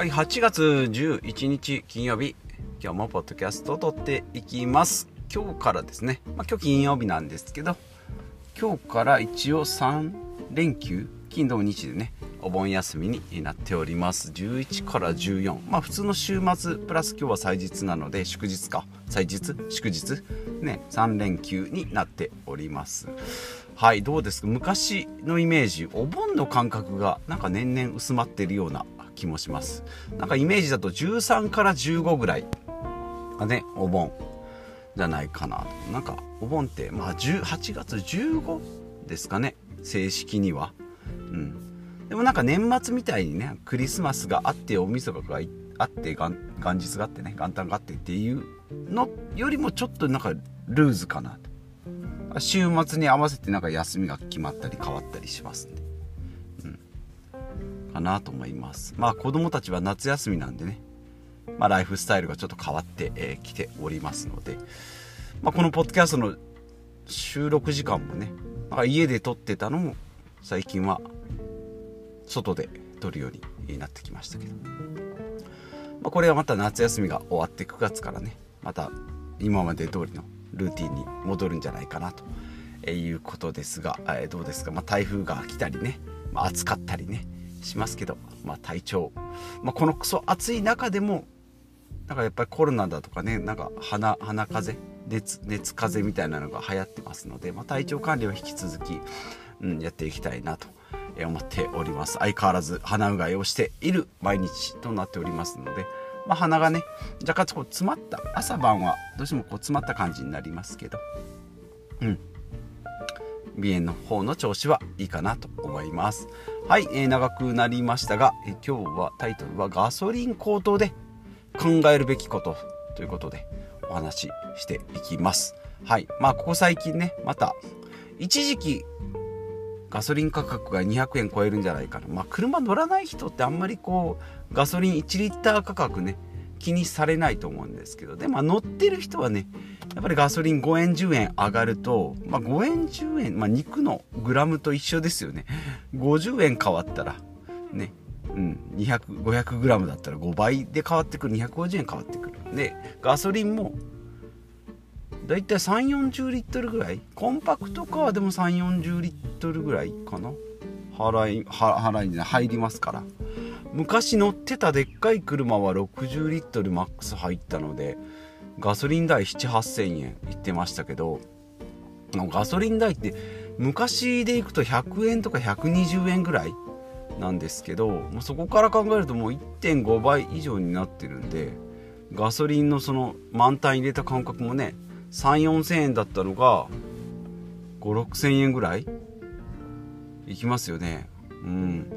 はい、8月11日金曜日、今日もポッドキャストを撮っていきます。今日からですね、まあ、今日金曜日なんですけど、今日から一応3連休、金土日でね、お盆休みになっております。11から14。まあ普通の週末、プラス今日は祭日なので、祝日か。祭日？祝日？ね、3連休になっております。はい、どうですか？昔のイメージ、お盆の感覚がなんか年々薄まってるような気もします。なんかイメージだと13から15ぐらいがね、お盆じゃないかなと。なんかお盆って、まあ8月15ですかね、正式には。うん。でもなんか年末みたいにね、クリスマスがあって、大晦日があって、元元日があってね、元旦があってっていうのよりもちょっとなんかルーズかなと。週末に合わせてなんか休みが決まったり変わったりしますんで。かなと思います。まあ子供たちは夏休みなんでね、まあライフスタイルがちょっと変わってき、えー、来ておりますので、まあこのポッドキャストの収録時間もね、なんか家で撮ってたのも最近は外で撮るようになってきましたけど、まあ、これはまた夏休みが終わって9月からねまた今まで通りのルーティンに戻るんじゃないかなということですが、えー、どうですか、まあ、台風が来たりね、まあ、暑かったりね。しますけど、まあ、体調、まあ、このクソ暑い中でもなんかやっぱりコロナだとかねなんか鼻鼻風邪熱熱風邪みたいなのが流行ってますので、まあ、体調管理は引き続き、うん、やっていきたいなと思っております。相変わらず鼻うがいをしている毎日となっておりますので、まあ、鼻がね若干こう詰まった朝晩はどうしてもこう詰まった感じになりますけどうん。鼻炎の方の調子はいいかなと思います。はい、えー、長くなりましたが、えー、今日はタイトルはガソリン高騰で考えるべきことということでお話ししていきますはいまあここ最近ねまた一時期ガソリン価格が200円超えるんじゃないかな。まあ、車乗らない人ってあんまりこう、ガソリン1リッター価格ね、気にされないと思うんですけど、で、ま、乗ってる人はね、やっぱりガソリン5円10円上がると、まあ、5円10円、まあ、肉のグラムと一緒ですよね。50円変わったら、ね、うん、200、500グラムだったら5倍で変わってくる。250円変わってくる。で、ガソリンも、だいたい3 4 0リットルぐらいコンパクトカーでも3 4 0リットルぐらいかな払い払いに入りますから昔乗ってたでっかい車は60リットルマックス入ったのでガソリン代7 8 0 0 0円言ってましたけどガソリン代って昔でいくと100円とか120円ぐらいなんですけどそこから考えるともう1.5倍以上になってるんでガソリンのその満タン入れた感覚もね3 4千円だったのが5 6千円ぐらいいきますよね。うん。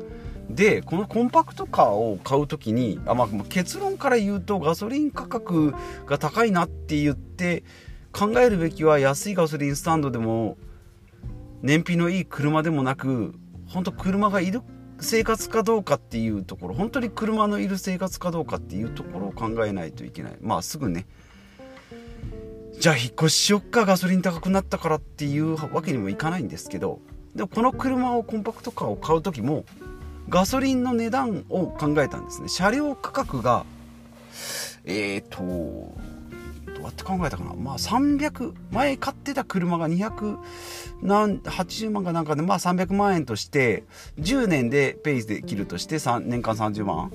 でこのコンパクトカーを買う時にあ、まあ、結論から言うとガソリン価格が高いなって言って考えるべきは安いガソリンスタンドでも燃費のいい車でもなく本当車がいる生活かどうかっていうところ本当に車のいる生活かどうかっていうところを考えないといけない。まあすぐねじゃあ引っ越ししよっかガソリン高くなったからっていうわけにもいかないんですけどでもこの車をコンパクトカーを買う時もガソリンの値段を考えたんですね。車両価格がえっ、ー、とどうやって考えたかな。まあ300前買ってた車が280万かなんかでまあ300万円として10年でペースで切るとして年間30万。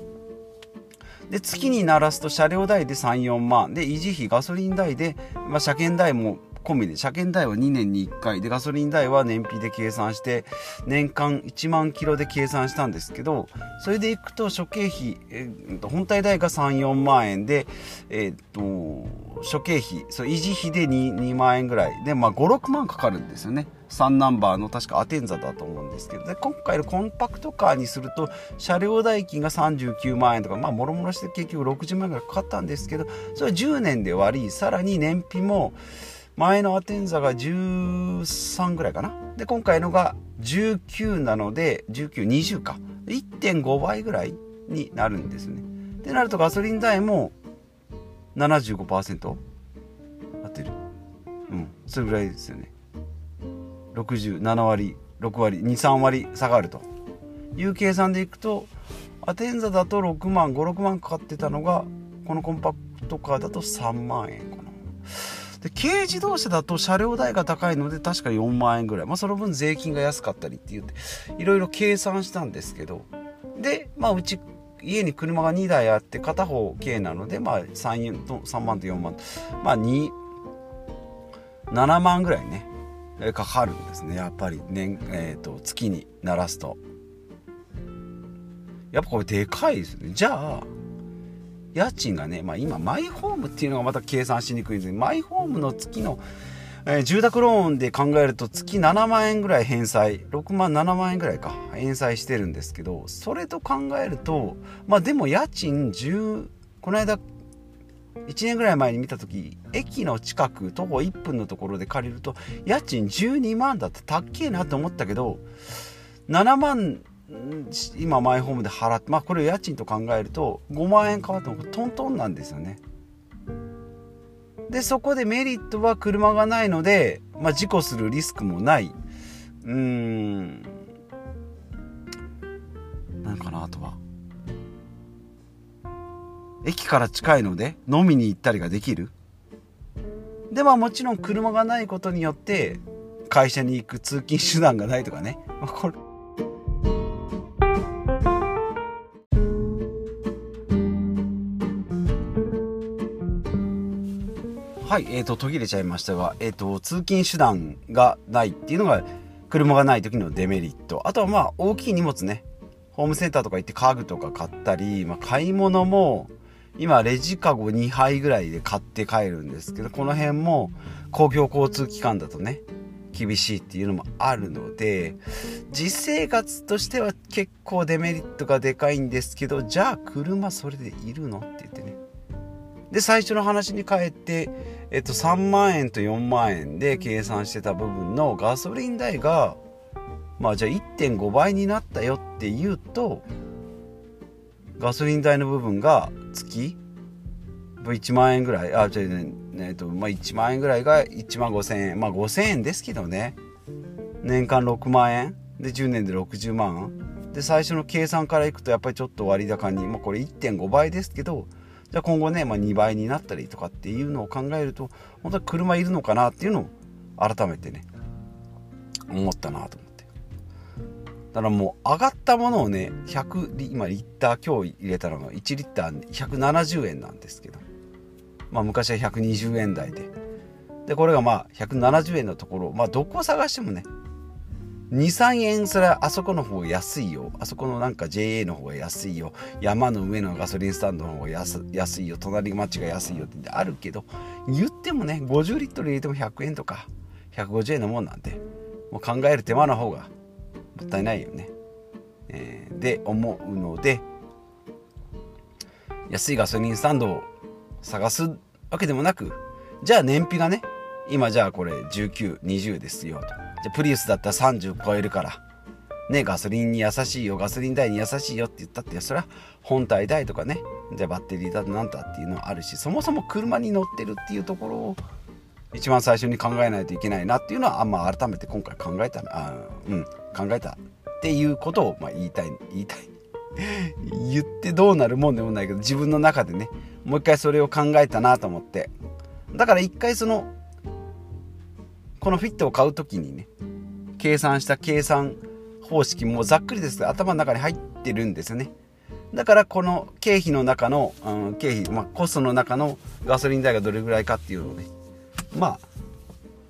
で月に鳴らすと車両代で34万。で維持費ガソリン代で、まあ、車検代も込みで車検代は2年に1回。でガソリン代は燃費で計算して年間1万キロで計算したんですけどそれでいくと諸経費、えー、本体代が34万円で、えー、っと諸経費そ維持費で 2, 2万円ぐらい。で、まあ、56万かかるんですよね。3ナンバーの確かアテンザだと思うんですけど。で今回のコンパクトカーにすると車両代金が39万円とかまあもろもろして結局60万円ぐらいかかったんですけどそれは10年で割りさらに燃費も前のアテンザが13ぐらいかな。で今回のが19なので1920か。1.5倍ぐらいになるんですね。ってなるとガソリン代も75%合ってる。うん。それぐらいですよね。67割6割23割下がると。いう計算でいくとアテンザだと6万56万かかってたのがこのコンパクトカーだと3万円かな。で軽自動車だと車両代が高いので確か4万円ぐらい、まあ、その分税金が安かったりって言っていろいろ計算したんですけど。でまあうち家に車が2台あって片方軽なのでまあ 3, 3万と4万。まあ2 7万ぐらいねかかるんですね。やっぱり年、えーと、月に鳴らすと。やっぱこれでかいですね。じゃあ家賃がね、まあ、今マイホームっていうのがまた計算しにくいんですマイホームの月の、えー、住宅ローンで考えると月7万円ぐらい返済。6万7万円ぐらいか。返済してるんですけどそれと考えるとまあでも家賃10この間1年ぐらい前に見た時駅の近く徒歩1分のところで借りると家賃12万だってたっけえなと思ったけど7万今マイホームで払ってまあこれ家賃と考えると5万円変わってもトントンなんですよね。でそこでメリットは車がないので、まあ、事故するリスクもない。うーん。何かなあとは。駅から近いので飲みに行ったりができる。でまあもちろん車がないことによって会社に行く通勤手段がないとかね、ま、これはい、えーと、途切れちゃいましたが、えーと、通勤手段がないっていうのが車がない時のデメリット。あとはまあ大きい荷物ね。ホームセンターとか行って家具とか買ったり、まあ、買い物も今レジカゴ2杯ぐらいで買って帰るんですけどこの辺も公共交通機関だとね厳しいっていうのもあるので実生活としては結構デメリットがでかいんですけどじゃあ車それでいるの？って言ってね。で最初の話に帰って、えっと、3万円と4万円で計算してた部分のガソリン代がまあじゃあ1.5倍になったよって言うとガソリン代の部分が月？1万円ぐらい。あじゃあねえっとまあ、1万円ぐらいが1万5000円まあ5000円ですけどね。年間6万円で10年で60万で最初の計算からいくとやっぱりちょっと割高に、まあ、これ1.5倍ですけどじゃあ今後ね、まあ、2倍になったりとかっていうのを考えると本当は車いるのかなっていうのを改めてね思ったなと思って。だからもう上がったものをね100今リッター今日入れたのが1リッター170円なんですけど。まあ昔は120円台で。でこれがまあ170円のところまあどこを探してもね23円それはあそこの方が安いよ。あそこのなんか JA の方が安いよ。山の上のガソリンスタンドの方が安安いよ。隣町が安いよってあるけど言ってもね50リットル入れても100円とか150円のもんなんでもう考える手間の方がもったいないよね、えー、で思うので安いガソリンスタンドを探すわけでもなくじゃあ燃費がね今じゃあこれ1920ですよと。じゃプリウスだったら30超えるから。ねガソリンに優しいよ。ガソリン代に優しいよって言ったってそれは本体代とかね。じゃバッテリーだとなんだっていうのはあるしそもそも車に乗ってるっていうところを一番最初に考えないといけないなっていうのはあんま改めて今回考えたあうん考えたっていうことをまあ言いたい言いたい。言ってどうなるもんでもないけど自分の中でねもう一回それを考えたなと思って。だから一回そのこのフィットを買う時にね計算した計算方式もざっくりですが頭の中に入ってるんですよね。だからこの経費の中の、うん、経費、まあ、コストの中のガソリン代がどれぐらいかっていうのをねまあ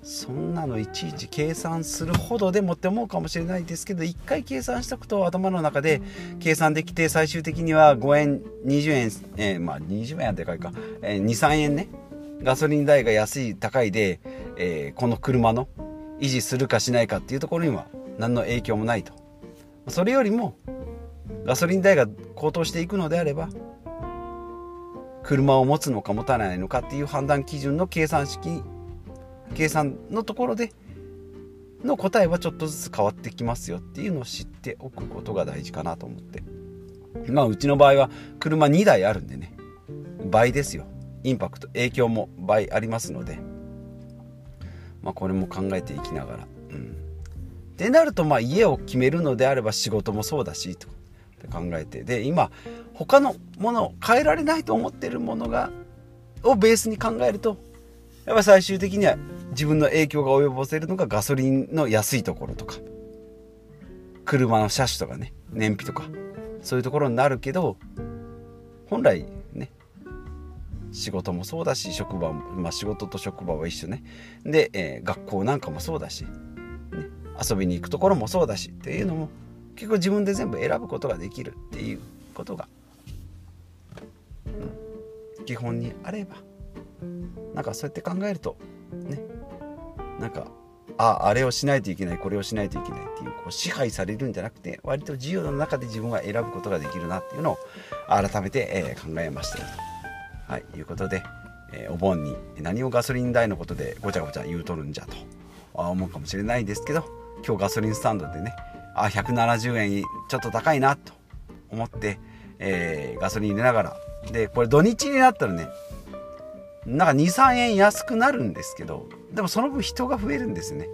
そんなのいちいち計算するほどでもって思うかもしれないですけど一回計算しておくと頭の中で計算できて最終的には5円20円、えー、まあ20円はでかいか、えー、23円ね。ガソリン代が安い高いで、えー、この車の維持するかしないかっていうところには何の影響もないと。それよりもガソリン代が高騰していくのであれば車を持つのか持たないのかっていう判断基準の計算式計算のところでの答えはちょっとずつ変わってきますよっていうのを知っておくことが大事かなと思って。まあうちの場合は車2台あるんでね。倍ですよ。インパクト影響も倍ありますので、まあ、これも考えていきながら。うん、ってなるとまあ家を決めるのであれば仕事もそうだしと考えてで今他のものを変えられないと思ってるものがをベースに考えるとやっぱ最終的には自分の影響が及ぼせるのがガソリンの安いところとか車の車種とかね燃費とかそういうところになるけど本来仕事もそうだし職場も、まあ、仕事と職場は一緒ね。で、えー、学校なんかもそうだし、ね、遊びに行くところもそうだしっていうのも結構自分で全部選ぶことができるっていうことが、うん、基本にあればなんかそうやって考えるとねなんかああれをしないといけないこれをしないといけないっていうこう支配されるんじゃなくて割と自由の中で自分が選ぶことができるなっていうのを改めて、えー、考えました、はい、いうことで、えー、お盆に何をガソリン代のことでごちゃごちゃ言うとるんじゃと思うかもしれないですけど今日ガソリンスタンドでねあ170円ちょっと高いなと思って、えー、ガソリン入れながらでこれ土日になったらねなんか23円安くなるんですけどでもその分人が増えるんですね。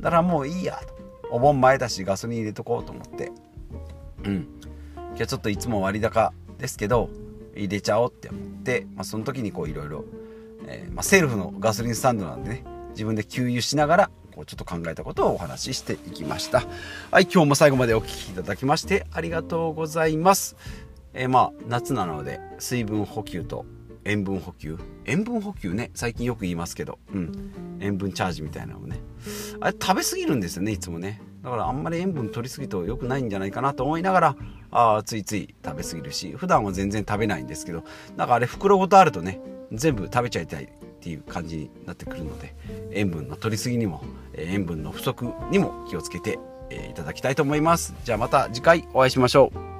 だからもういいやと。お盆前だしガソリン入れとこうと思って。うん。今日ちょっといつも割高ですけど入れちゃおうって思って、まあ、その時にこういろいろセルフのガソリンスタンドなんでね自分で給油しながらこうちょっと考えたことをお話ししていきました。はい今日も最後までお聴きいただきましてありがとうございます。えー、まあ夏なので水分補給と塩分補給？塩分補給ね最近よく言いますけど、うん、塩分チャージみたいなのもね。あれ食べ過ぎるんですよねいつもね。だからあんまり塩分取りすぎと良くないんじゃないかなと思いながらあついつい食べ過ぎるし普段は全然食べないんですけどなんかあれ袋ごとあるとね全部食べちゃいたいっていう感じになってくるので塩分の取りすぎにも塩分の不足にも気をつけていただきたいと思います。じゃあまた次回お会いしましょう。